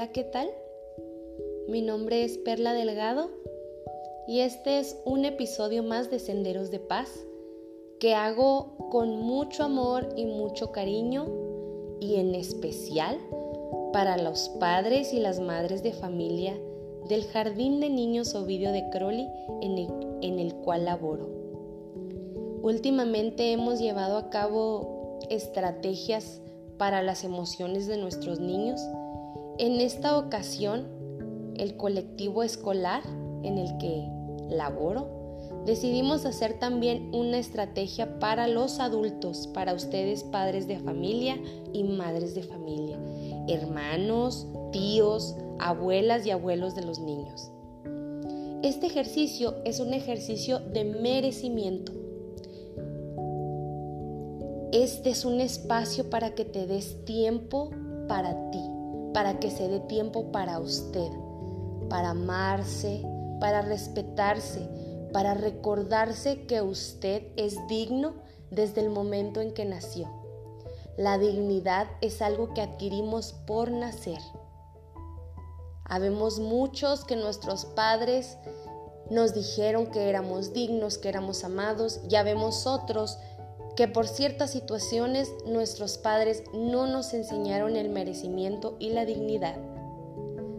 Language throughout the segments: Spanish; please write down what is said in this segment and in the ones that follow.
Hola, ¿qué tal? Mi nombre es Perla Delgado y este es un episodio más de Senderos de Paz que hago con mucho amor y mucho cariño y en especial para los padres y las madres de familia del Jardín de Niños Ovidio de Crowley en el, en el cual laboro. Últimamente hemos llevado a cabo estrategias para las emociones de nuestros niños. En esta ocasión, el colectivo escolar en el que laboro, decidimos hacer también una estrategia para los adultos, para ustedes padres de familia y madres de familia, hermanos, tíos, abuelas y abuelos de los niños. Este ejercicio es un ejercicio de merecimiento este es un espacio para que te des tiempo para ti, para que se dé tiempo para usted, para amarse, para respetarse, para recordarse que usted es digno desde el momento en que nació. La dignidad es algo que adquirimos por nacer. Habemos muchos que nuestros padres nos dijeron que éramos dignos, que éramos amados, ya vemos otros que por ciertas situaciones nuestros padres no nos enseñaron el merecimiento y la dignidad.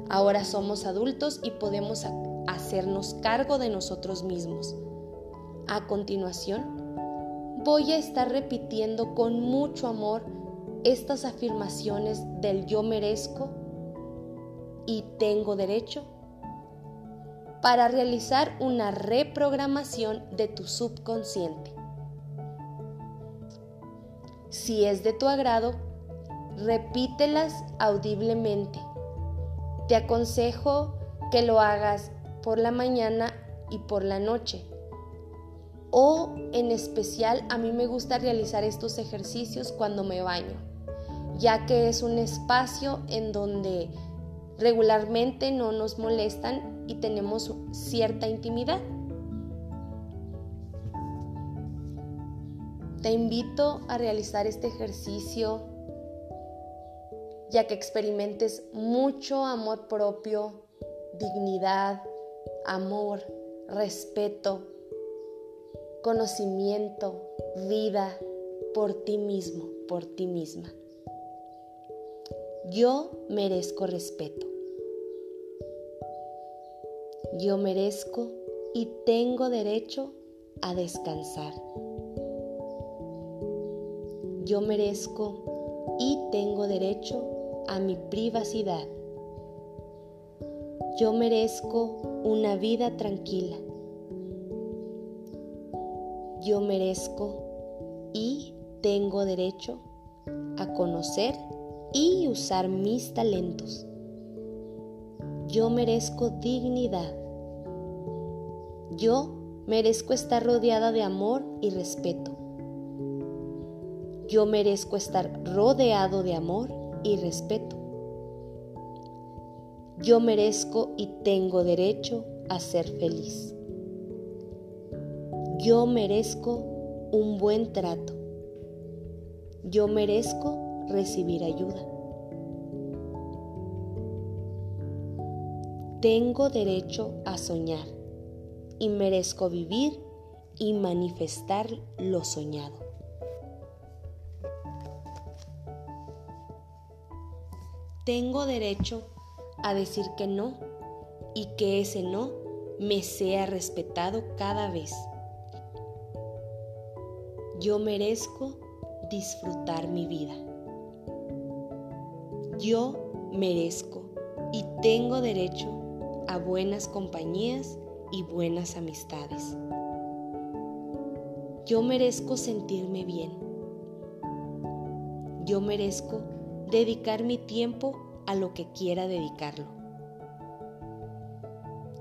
Ahora somos adultos y podemos hacernos cargo de nosotros mismos. A continuación, voy a estar repitiendo con mucho amor estas afirmaciones del yo merezco y tengo derecho para realizar una reprogramación de tu subconsciente. Si es de tu agrado, repítelas audiblemente. Te aconsejo que lo hagas por la mañana y por la noche. O en especial a mí me gusta realizar estos ejercicios cuando me baño, ya que es un espacio en donde regularmente no nos molestan y tenemos cierta intimidad. Te invito a realizar este ejercicio ya que experimentes mucho amor propio, dignidad, amor, respeto, conocimiento, vida por ti mismo, por ti misma. Yo merezco respeto. Yo merezco y tengo derecho a descansar. Yo merezco y tengo derecho a mi privacidad. Yo merezco una vida tranquila. Yo merezco y tengo derecho a conocer y usar mis talentos. Yo merezco dignidad. Yo merezco estar rodeada de amor y respeto. Yo merezco estar rodeado de amor y respeto. Yo merezco y tengo derecho a ser feliz. Yo merezco un buen trato. Yo merezco recibir ayuda. Tengo derecho a soñar y merezco vivir y manifestar lo soñado. Tengo derecho a decir que no y que ese no me sea respetado cada vez. Yo merezco disfrutar mi vida. Yo merezco y tengo derecho a buenas compañías y buenas amistades. Yo merezco sentirme bien. Yo merezco dedicar mi tiempo a lo que quiera dedicarlo.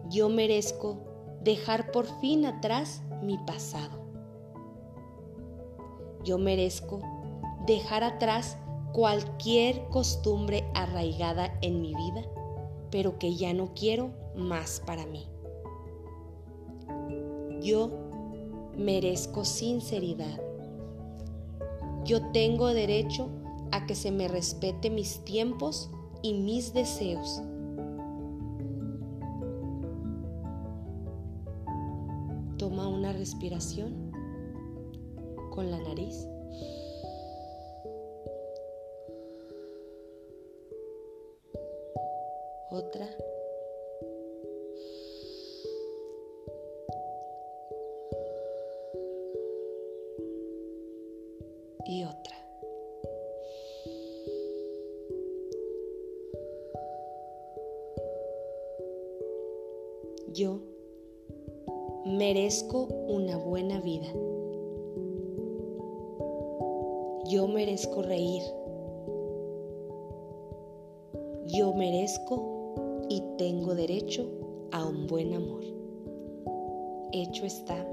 Yo merezco dejar por fin atrás mi pasado. Yo merezco dejar atrás cualquier costumbre arraigada en mi vida, pero que ya no quiero más para mí. Yo merezco sinceridad. Yo tengo derecho a que se me respete mis tiempos y mis deseos. Toma una respiración con la nariz. Otra. Yo merezco reír. Yo merezco y tengo derecho a un buen amor. Hecho está,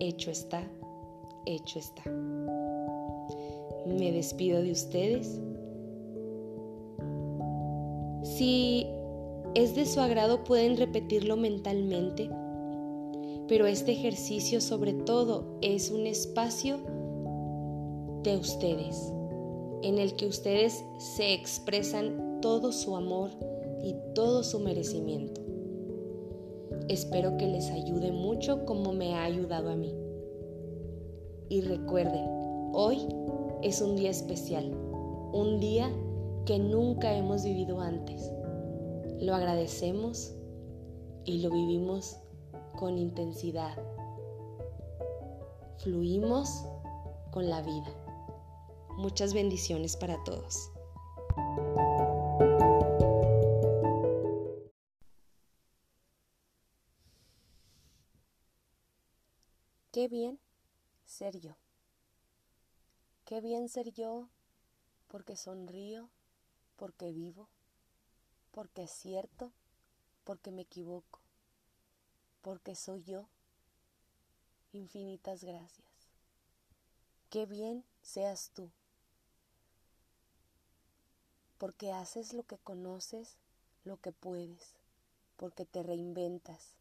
hecho está, hecho está. Me despido de ustedes. Si es de su agrado pueden repetirlo mentalmente, pero este ejercicio sobre todo es un espacio de ustedes, en el que ustedes se expresan todo su amor y todo su merecimiento. Espero que les ayude mucho como me ha ayudado a mí. Y recuerden, hoy es un día especial, un día que nunca hemos vivido antes lo agradecemos y lo vivimos con intensidad. Fluimos con la vida. Muchas bendiciones para todos. Qué bien ser yo. Qué bien ser yo porque sonrío, porque vivo porque es cierto, porque me equivoco, porque soy yo. Infinitas gracias. Qué bien seas tú, porque haces lo que conoces, lo que puedes, porque te reinventas,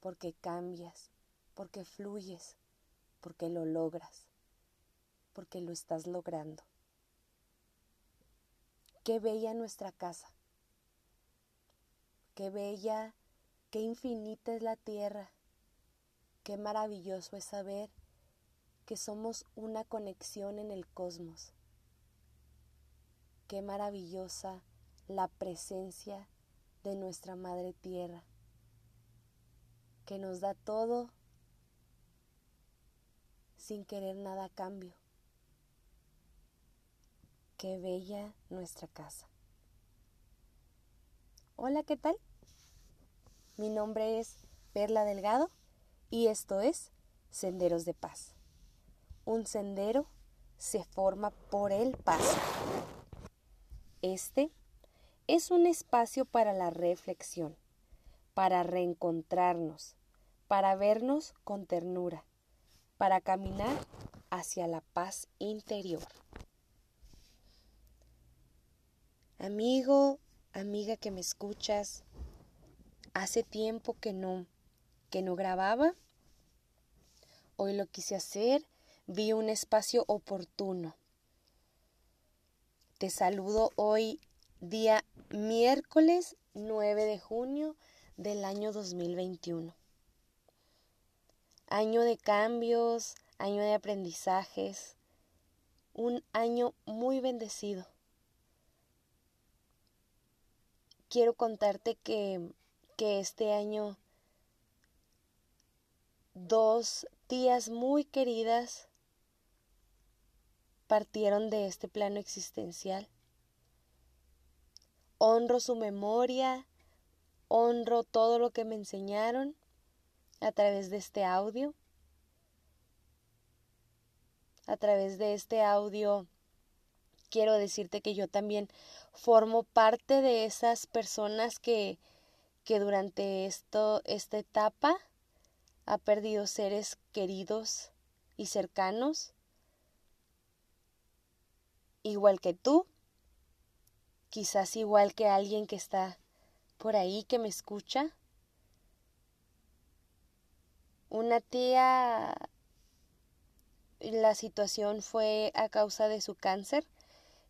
porque cambias, porque fluyes, porque lo logras, porque lo estás logrando. Qué bella nuestra casa Qué bella, qué infinita es la tierra. Qué maravilloso es saber que somos una conexión en el cosmos. Qué maravillosa la presencia de nuestra Madre Tierra, que nos da todo sin querer nada a cambio. Qué bella nuestra casa. Hola, ¿qué tal? Mi nombre es Perla Delgado y esto es Senderos de Paz. Un sendero se forma por el paso. Este es un espacio para la reflexión, para reencontrarnos, para vernos con ternura, para caminar hacia la paz interior. Amigo, amiga que me escuchas, hace tiempo que no, que no grababa. Hoy lo quise hacer, vi un espacio oportuno. Te saludo hoy día miércoles 9 de junio del año 2021. Año de cambios, año de aprendizajes, un año muy bendecido quiero contarte que, que este año dos tías muy queridas partieron de este plano existencial. Honro su memoria, honro todo lo que me enseñaron a través de este audio. A través de este audio quiero decirte que yo también formo parte de esas personas que, que durante esto, esta etapa ha perdido seres queridos y cercanos, igual que tú, quizás igual que alguien que está por ahí que me escucha. Una tía, la situación fue a causa de su cáncer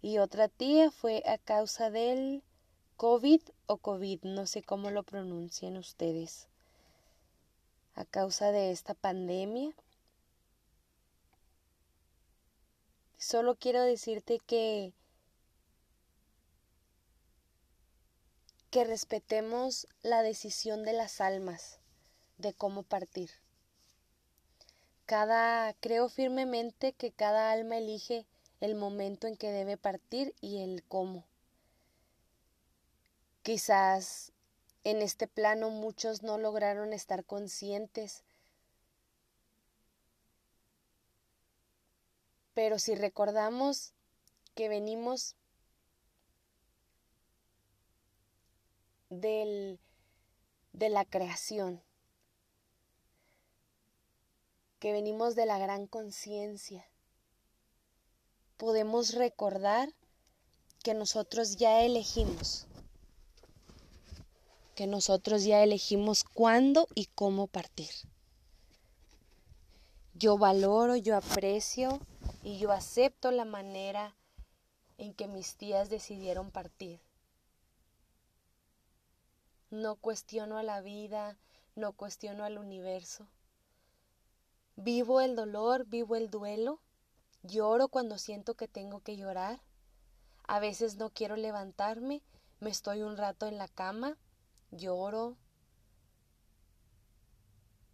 y otra tía fue a causa del COVID o COVID, no sé cómo lo pronuncian ustedes, a causa de esta pandemia. Solo quiero decirte que que respetemos la decisión de las almas de cómo partir. Cada creo firmemente que cada alma elige el momento en que debe partir y el cómo. Quizás en este plano muchos no lograron estar conscientes, pero si recordamos que venimos del, de la creación, que venimos de la gran conciencia, podemos recordar que nosotros ya elegimos, que nosotros ya elegimos cuándo y cómo partir. Yo valoro, yo aprecio y yo acepto la manera en que mis tías decidieron partir. No cuestiono a la vida, no cuestiono al universo. Vivo el dolor, vivo el duelo, lloro cuando siento que tengo que llorar. A veces no quiero levantarme, me estoy un rato en la cama, lloro.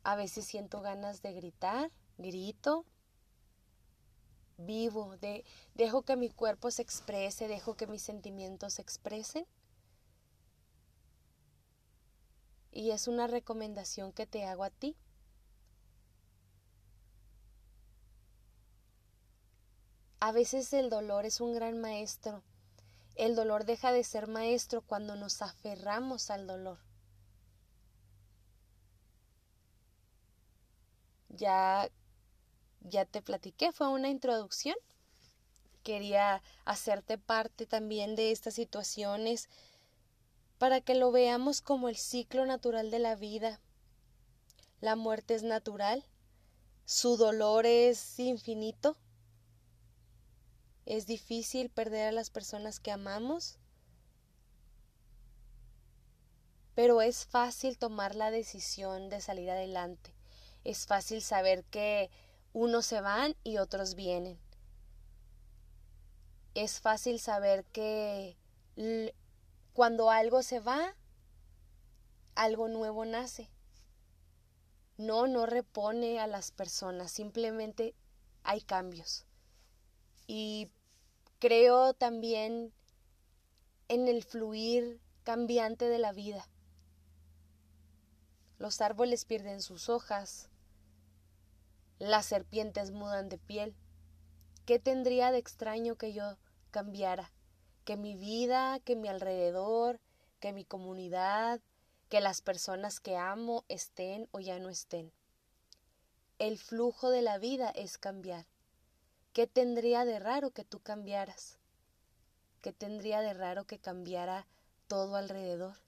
A veces siento ganas de gritar, grito. Vivo, de, dejo que mi cuerpo se exprese, dejo que mis sentimientos se expresen. Y es una recomendación que te hago a ti. A veces el dolor es un gran maestro. El dolor deja de ser maestro cuando nos aferramos al dolor. Ya ya te platiqué, fue una introducción. Quería hacerte parte también de estas situaciones para que lo veamos como el ciclo natural de la vida. La muerte es natural, su dolor es infinito. Es difícil perder a las personas que amamos, pero es fácil tomar la decisión de salir adelante. Es fácil saber que unos se van y otros vienen. Es fácil saber que cuando algo se va, algo nuevo nace. No, no repone a las personas, simplemente hay cambios. Y creo también en el fluir cambiante de la vida. Los árboles pierden sus hojas, las serpientes mudan de piel. ¿Qué tendría de extraño que yo cambiara? que mi vida, que mi alrededor, que mi comunidad, que las personas que amo estén o ya no estén. El flujo de la vida es cambiar. ¿Qué tendría de raro que tú cambiaras? ¿Qué tendría de raro que cambiara todo alrededor?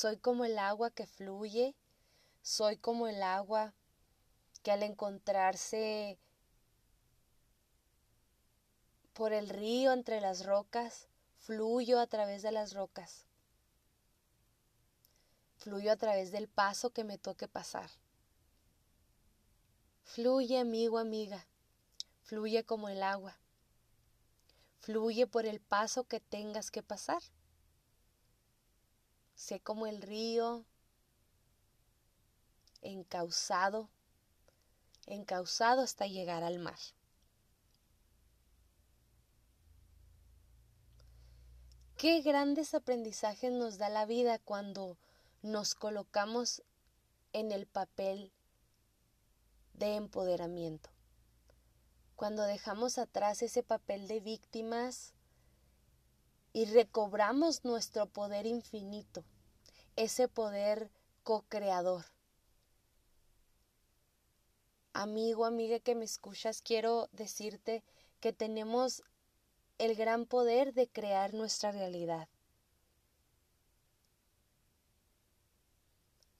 Soy como el agua que fluye, soy como el agua que al encontrarse por el río entre las rocas, fluyo a través de las rocas. Fluyo a través del paso que me toque pasar. Fluye, amigo, amiga. Fluye como el agua. Fluye por el paso que tengas que pasar. Sé como el río encauzado, encauzado hasta llegar al mar. Qué grandes aprendizajes nos da la vida cuando nos colocamos en el papel de empoderamiento. Cuando dejamos atrás ese papel de víctimas y recobramos nuestro poder infinito, ese poder co-creador. Amigo, amiga que me escuchas, quiero decirte que tenemos el gran poder de crear nuestra realidad.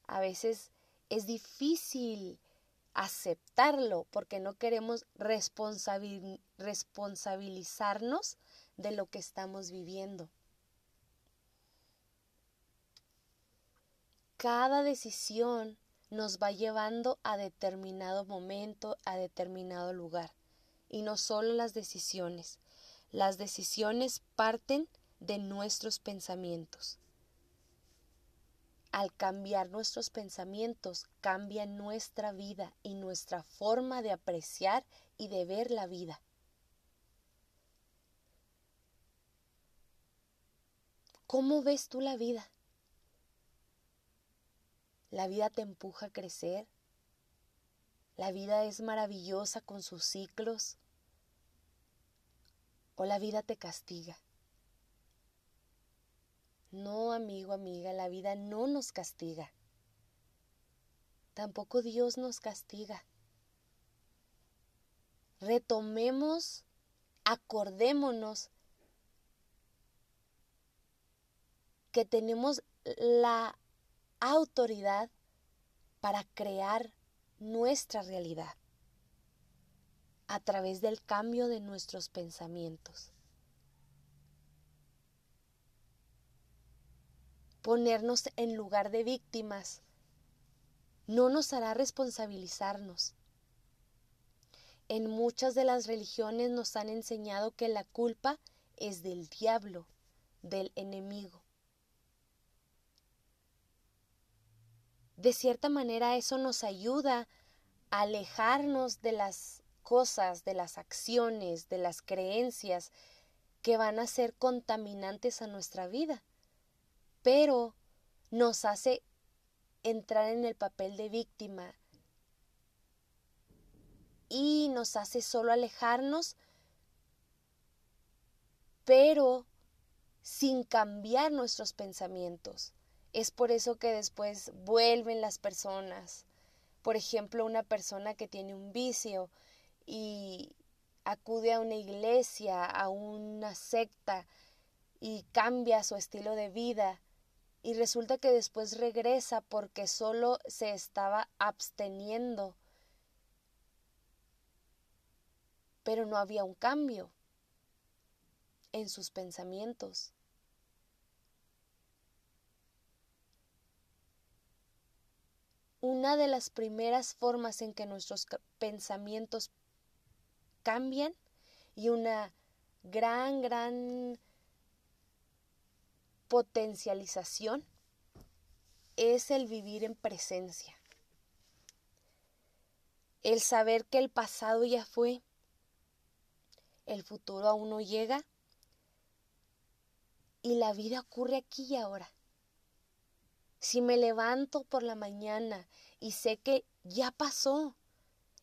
A veces es difícil aceptarlo porque no queremos responsabilizarnos de lo que estamos viviendo. Cada decisión nos va llevando a determinado momento, a determinado lugar. Y no solo las decisiones. Las decisiones parten de nuestros pensamientos. Al cambiar nuestros pensamientos, cambia nuestra vida y nuestra forma de apreciar y de ver la vida. ¿Cómo ves tú la vida? La vida te empuja a crecer. La vida es maravillosa con sus ciclos. O la vida te castiga. No, amigo, amiga, la vida no nos castiga. Tampoco Dios nos castiga. Retomemos, acordémonos que tenemos la autoridad para crear nuestra realidad a través del cambio de nuestros pensamientos. Ponernos en lugar de víctimas no nos hará responsabilizarnos. En muchas de las religiones nos han enseñado que la culpa es del diablo, del enemigo. De cierta manera eso nos ayuda a alejarnos de las cosas, de las acciones, de las creencias que van a ser contaminantes a nuestra vida. Pero nos hace entrar en el papel de víctima y nos hace solo alejarnos, pero sin cambiar nuestros pensamientos. Es por eso que después vuelven las personas. Por ejemplo, una persona que tiene un vicio y acude a una iglesia, a una secta y cambia su estilo de vida y resulta que después regresa porque solo se estaba absteniendo. Pero no había un cambio en sus pensamientos. Una de las primeras formas en que nuestros pensamientos cambian y una gran, gran potencialización es el vivir en presencia. El saber que el pasado ya fue, el futuro aún no llega y la vida ocurre aquí y ahora. Si me levanto por la mañana y sé que ya pasó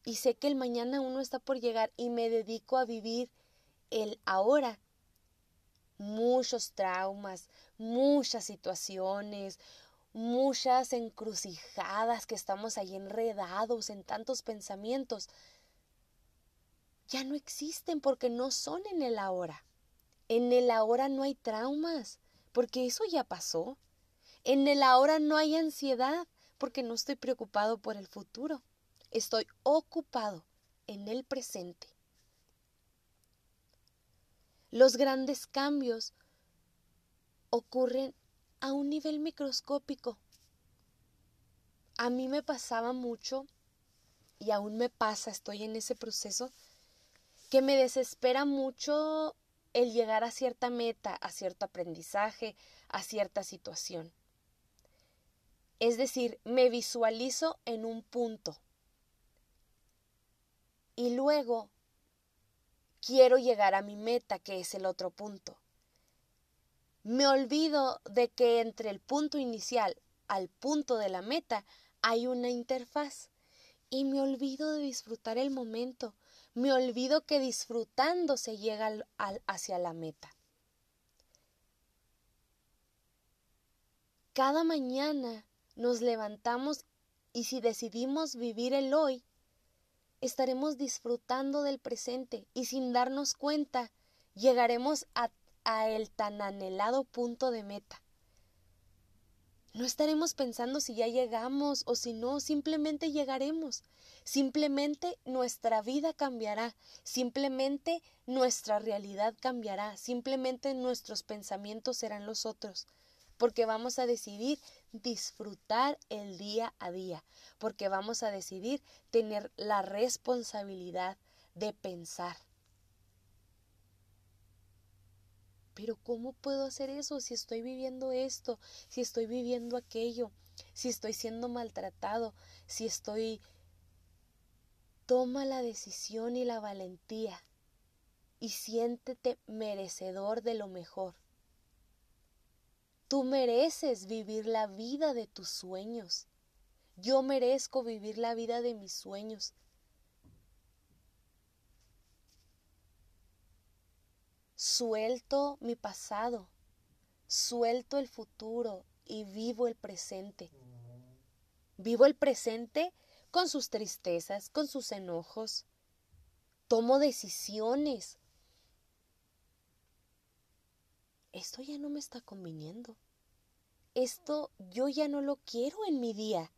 y sé que el mañana aún no está por llegar y me dedico a vivir el ahora, muchos traumas, muchas situaciones, muchas encrucijadas que estamos ahí enredados en tantos pensamientos, ya no existen porque no son en el ahora. En el ahora no hay traumas, porque eso ya pasó. En el ahora no hay ansiedad porque no estoy preocupado por el futuro. Estoy ocupado en el presente. Los grandes cambios ocurren a un nivel microscópico. A mí me pasaba mucho y aún me pasa, estoy en ese proceso, que me desespera mucho el llegar a cierta meta, a cierto aprendizaje, a cierta situación. Es decir, me visualizo en un punto y luego quiero llegar a mi meta, que es el otro punto. Me olvido de que entre el punto inicial al punto de la meta hay una interfaz y me olvido de disfrutar el momento. Me olvido que disfrutando se llega hacia la meta. Cada mañana nos levantamos y si decidimos vivir el hoy, estaremos disfrutando del presente y sin darnos cuenta llegaremos a, el tan anhelado punto de meta. No estaremos pensando si ya llegamos o si no, simplemente llegaremos. Simplemente nuestra vida cambiará, simplemente nuestra realidad cambiará, simplemente nuestros pensamientos serán los otros, porque vamos a decidir disfrutar el día a día, porque vamos a decidir tener la responsabilidad de pensar. Pero ¿cómo puedo hacer eso si estoy viviendo esto, si estoy viviendo aquello, si estoy siendo maltratado, si estoy Toma la decisión y la valentía y siéntete merecedor de lo mejor. Tú mereces vivir la vida de tus sueños. Yo merezco vivir la vida de mis sueños. Suelto mi pasado, suelto el futuro y vivo el presente. Vivo el presente con sus tristezas, con sus enojos. Tomo decisiones. Esto ya no me está conviniendo. Esto yo ya no lo quiero en mi día.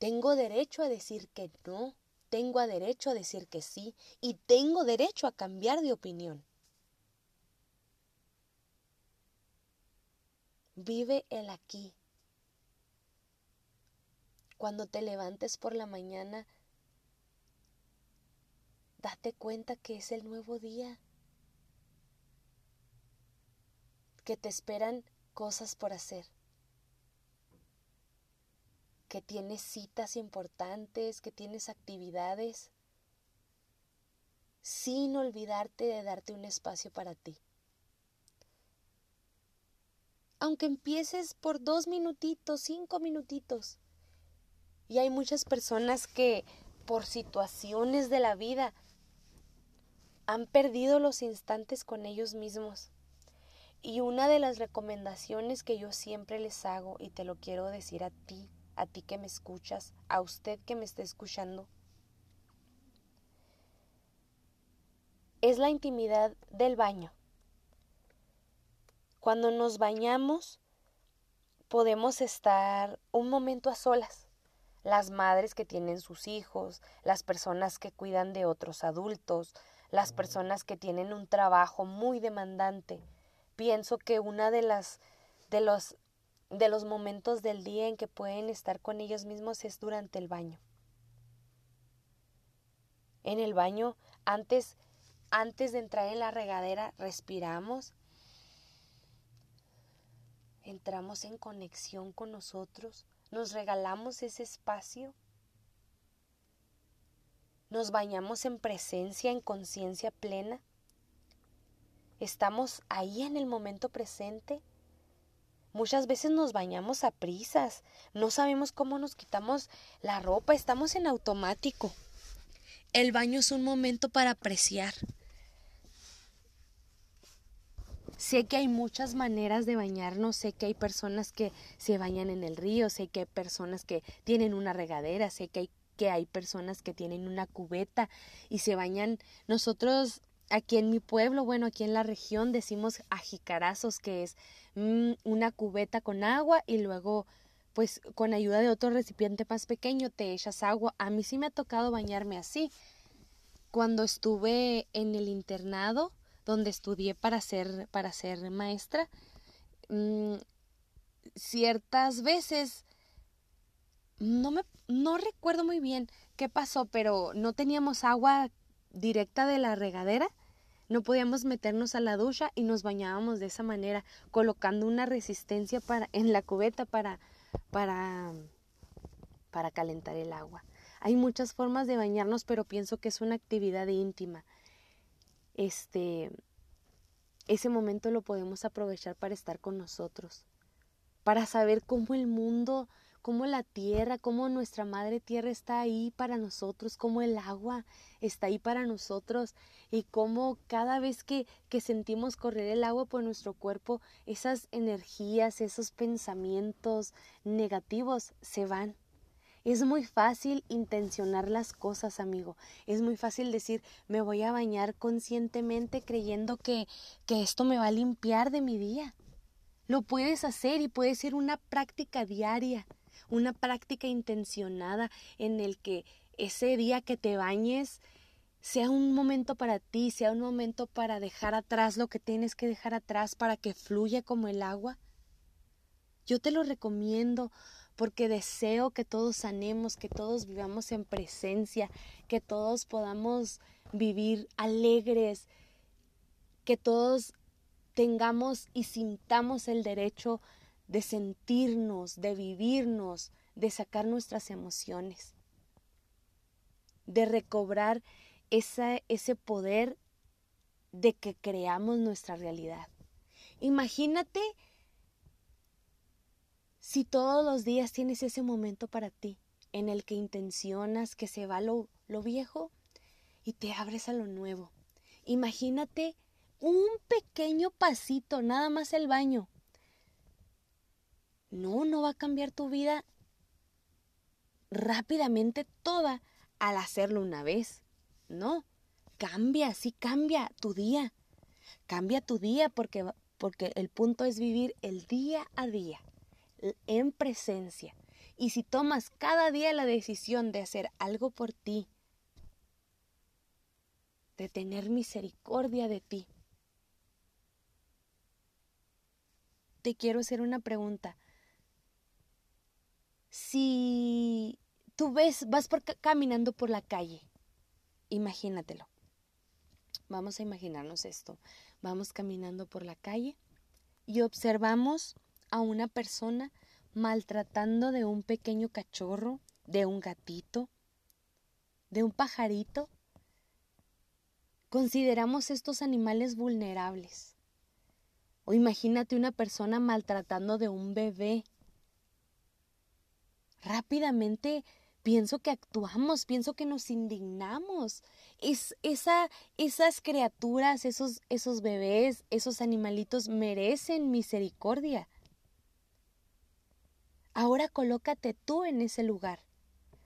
Tengo derecho a decir que no, tengo derecho a decir que sí y tengo derecho a cambiar de opinión. Vive el aquí, cuando te levantes por la mañana, date cuenta que es el nuevo día, que te esperan cosas por hacer, que tienes citas importantes, que tienes actividades, sin olvidarte de darte un espacio para ti. Aunque empieces por dos minutitos, cinco minutitos, y hay muchas personas que por situaciones de la vida han perdido los instantes con ellos mismos. Y una de las recomendaciones que yo siempre les hago, y te lo quiero decir a ti, a ti que me escuchas, a usted que me esté escuchando, es la intimidad del baño. Cuando nos bañamos, podemos estar un momento a solas las madres que tienen sus hijos, las personas que cuidan de otros adultos, las personas que tienen un trabajo muy demandante. Pienso que una de las de los de los momentos del día en que pueden estar con ellos mismos es durante el baño. En el baño, antes antes de entrar en la regadera, respiramos, entramos en conexión con nosotros, nos regalamos ese espacio, nos bañamos en presencia, en conciencia plena, estamos ahí en el momento presente. Muchas veces nos bañamos a prisas, no sabemos cómo nos quitamos la ropa, estamos en automático. El baño es un momento para apreciar, Sé que hay muchas maneras de bañarnos, sé que hay personas que se bañan en el río, sé que hay personas que tienen una regadera, sé que hay, que hay personas que tienen una cubeta y se bañan. Nosotros aquí en mi pueblo, bueno, aquí en la región decimos ajicarazos, que es mm, una cubeta con agua y luego pues con ayuda de otro recipiente más pequeño te echas agua. A mí sí me ha tocado bañarme así. Cuando estuve en el internado, donde estudié para ser, para ser maestra, mm, ciertas veces no me no recuerdo muy bien qué pasó, pero no teníamos agua directa de la regadera, no podíamos meternos a la ducha y nos bañábamos de esa manera, colocando una resistencia para en la cubeta para para para calentar el agua. Hay muchas formas de bañarnos, pero pienso que es una actividad íntima este, ese momento lo podemos aprovechar para estar con nosotros, para saber cómo el mundo, cómo la tierra, cómo nuestra madre tierra está ahí para nosotros, cómo el agua está ahí para nosotros y cómo cada vez que, que sentimos correr el agua por nuestro cuerpo, esas energías, esos pensamientos negativos se van es muy fácil intencionar las cosas, amigo. Es muy fácil decir, me voy a bañar conscientemente creyendo que, que esto me va a limpiar de mi día. Lo puedes hacer y puede ser una práctica diaria, una práctica intencionada en el que ese día que te bañes sea un momento para ti, sea un momento para dejar atrás lo que tienes que dejar atrás para que fluya como el agua. Yo te lo recomiendo porque deseo que todos sanemos, que todos vivamos en presencia, que todos podamos vivir alegres, que todos tengamos y sintamos el derecho de sentirnos, de vivirnos, de sacar nuestras emociones, de recobrar ese poder de que creamos nuestra realidad. Imagínate si todos los días tienes ese momento para ti, en el que intencionas que se va lo, lo viejo y te abres a lo nuevo. Imagínate un pequeño pasito, nada más el baño. No, no va a cambiar tu vida rápidamente toda al hacerlo una vez. No, cambia, sí cambia tu día. Cambia tu día porque, porque el punto es vivir el día a día, en presencia. Y si tomas cada día la decisión de hacer algo por ti, de tener misericordia de ti, te quiero hacer una pregunta. Si tú ves, vas caminando por la calle Imagínatelo. Vamos a imaginarnos esto. Vamos caminando por la calle y observamos a una persona maltratando de un pequeño cachorro, de un gatito, de un pajarito. Consideramos estos animales vulnerables. O imagínate una persona maltratando de un bebé. Rápidamente pienso que actuamos, pienso que nos indignamos. Es, esa, esas criaturas, esos, esos bebés, esos animalitos merecen misericordia. Ahora colócate tú en ese lugar.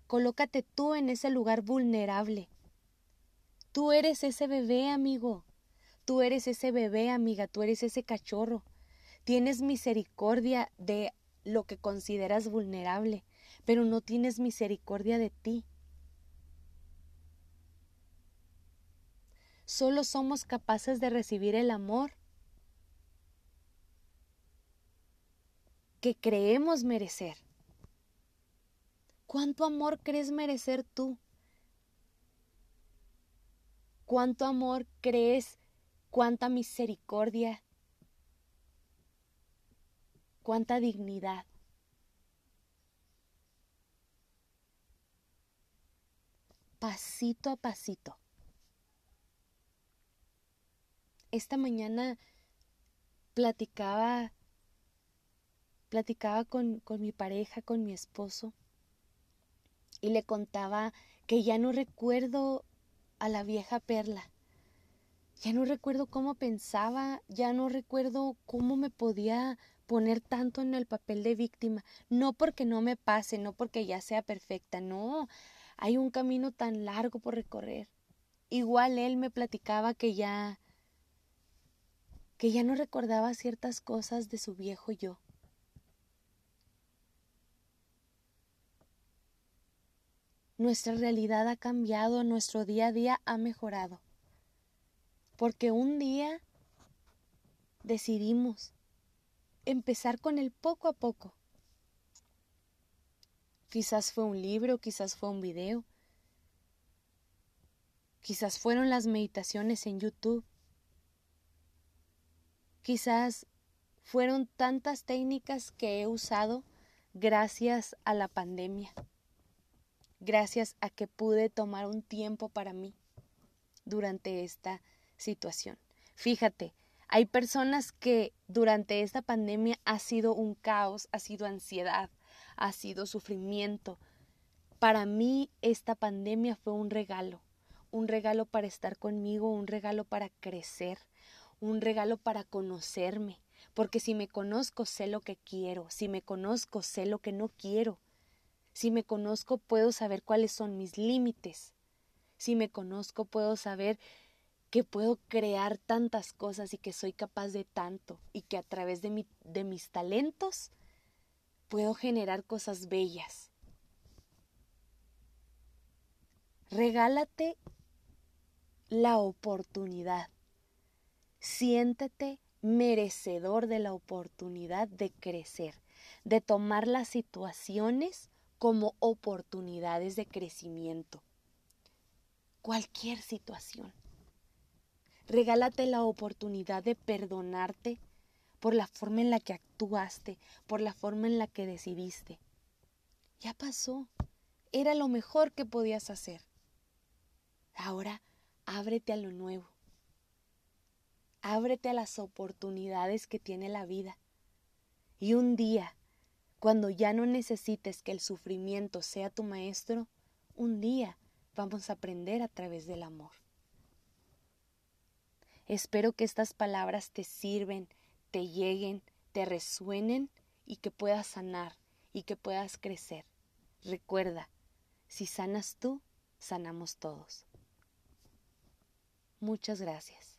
Colócate tú en ese lugar vulnerable. Tú eres ese bebé, amigo. Tú eres ese bebé, amiga. Tú eres ese cachorro. Tienes misericordia de lo que consideras vulnerable pero no tienes misericordia de ti. Solo somos capaces de recibir el amor que creemos merecer. ¿Cuánto amor crees merecer tú? ¿Cuánto amor crees? ¿Cuánta misericordia? ¿Cuánta dignidad? Pasito a pasito. Esta mañana platicaba, platicaba con, con mi pareja, con mi esposo, y le contaba que ya no recuerdo a la vieja perla. Ya no recuerdo cómo pensaba, ya no recuerdo cómo me podía poner tanto en el papel de víctima. No porque no me pase, no porque ya sea perfecta, no. Hay un camino tan largo por recorrer. Igual él me platicaba que ya que ya no recordaba ciertas cosas de su viejo yo. Nuestra realidad ha cambiado, nuestro día a día ha mejorado. Porque un día decidimos empezar con el poco a poco. Quizás fue un libro, quizás fue un video. Quizás fueron las meditaciones en YouTube. Quizás fueron tantas técnicas que he usado gracias a la pandemia. Gracias a que pude tomar un tiempo para mí durante esta situación. Fíjate, hay personas que durante esta pandemia ha sido un caos, ha sido ansiedad, ha sido sufrimiento. Para mí esta pandemia fue un regalo, un regalo para estar conmigo, un regalo para crecer, un regalo para conocerme, porque si me conozco sé lo que quiero, si me conozco sé lo que no quiero, si me conozco puedo saber cuáles son mis límites, si me conozco puedo saber que puedo crear tantas cosas y que soy capaz de tanto y que a través de, de mis talentos puedo generar cosas bellas. Regálate la oportunidad. Siéntete merecedor de la oportunidad de crecer, de tomar las situaciones como oportunidades de crecimiento. Cualquier situación. Regálate la oportunidad de perdonarte por la forma en la que actuaste, por la forma en la que decidiste. Ya pasó. Era lo mejor que podías hacer. Ahora ábrete a lo nuevo. Ábrete a las oportunidades que tiene la vida. Y un día, cuando ya no necesites que el sufrimiento sea tu maestro, un día vamos a aprender a través del amor. Espero que estas palabras te sirven, te lleguen, te resuenen y que puedas sanar y que puedas crecer. Recuerda, si sanas tú, sanamos todos. Muchas gracias.